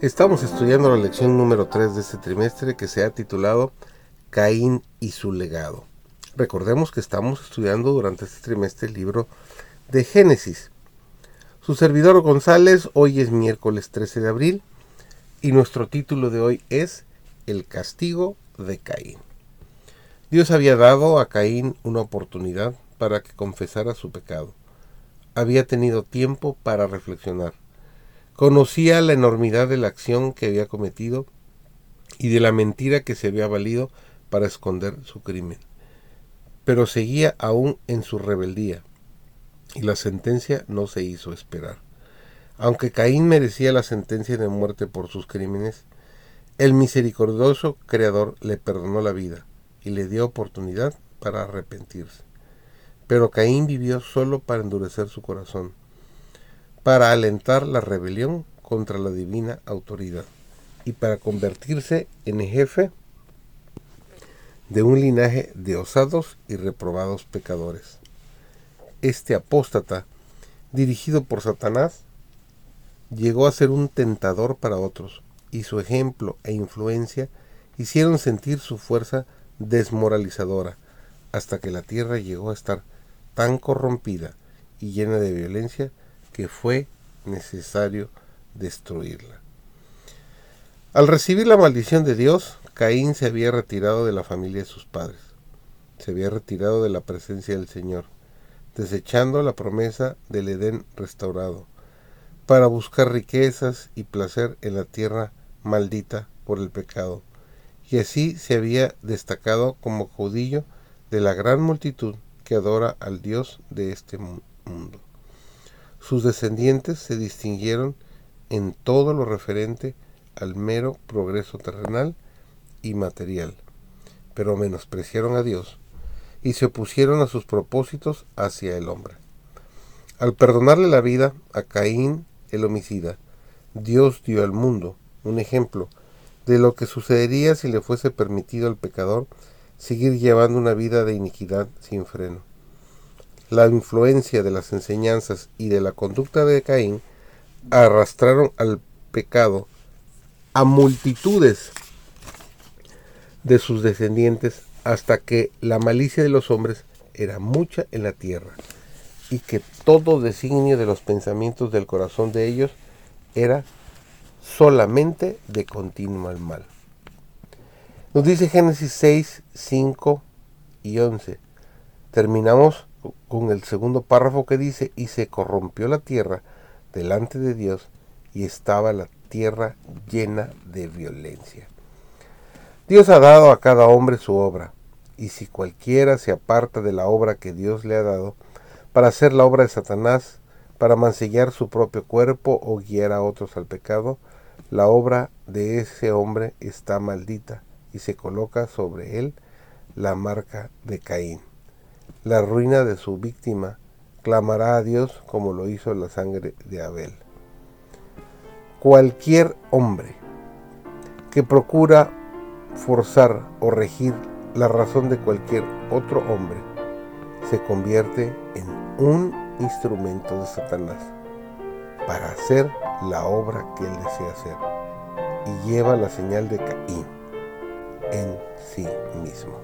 Estamos estudiando la lección número 3 de este trimestre que se ha titulado Caín y su legado. Recordemos que estamos estudiando durante este trimestre el libro de Génesis. Su servidor González, hoy es miércoles 13 de abril y nuestro título de hoy es El castigo de Caín. Dios había dado a Caín una oportunidad para que confesara su pecado. Había tenido tiempo para reflexionar Conocía la enormidad de la acción que había cometido y de la mentira que se había valido para esconder su crimen. Pero seguía aún en su rebeldía y la sentencia no se hizo esperar. Aunque Caín merecía la sentencia de muerte por sus crímenes, el misericordioso Creador le perdonó la vida y le dio oportunidad para arrepentirse. Pero Caín vivió solo para endurecer su corazón para alentar la rebelión contra la divina autoridad y para convertirse en jefe de un linaje de osados y reprobados pecadores. Este apóstata, dirigido por Satanás, llegó a ser un tentador para otros, y su ejemplo e influencia hicieron sentir su fuerza desmoralizadora, hasta que la tierra llegó a estar tan corrompida y llena de violencia que fue necesario destruirla. Al recibir la maldición de Dios, Caín se había retirado de la familia de sus padres, se había retirado de la presencia del Señor, desechando la promesa del Edén restaurado, para buscar riquezas y placer en la tierra maldita por el pecado, y así se había destacado como caudillo de la gran multitud que adora al Dios de este mundo. Sus descendientes se distinguieron en todo lo referente al mero progreso terrenal y material, pero menospreciaron a Dios y se opusieron a sus propósitos hacia el hombre. Al perdonarle la vida a Caín el homicida, Dios dio al mundo un ejemplo de lo que sucedería si le fuese permitido al pecador seguir llevando una vida de iniquidad sin freno la influencia de las enseñanzas y de la conducta de Caín arrastraron al pecado a multitudes de sus descendientes hasta que la malicia de los hombres era mucha en la tierra y que todo designio de los pensamientos del corazón de ellos era solamente de continuo al mal. Nos dice Génesis 6, 5 y 11. Terminamos con el segundo párrafo que dice, y se corrompió la tierra delante de Dios y estaba la tierra llena de violencia. Dios ha dado a cada hombre su obra, y si cualquiera se aparta de la obra que Dios le ha dado, para hacer la obra de Satanás, para mancillar su propio cuerpo o guiar a otros al pecado, la obra de ese hombre está maldita y se coloca sobre él la marca de Caín la ruina de su víctima, clamará a Dios como lo hizo la sangre de Abel. Cualquier hombre que procura forzar o regir la razón de cualquier otro hombre se convierte en un instrumento de Satanás para hacer la obra que él desea hacer y lleva la señal de Caín en sí mismo.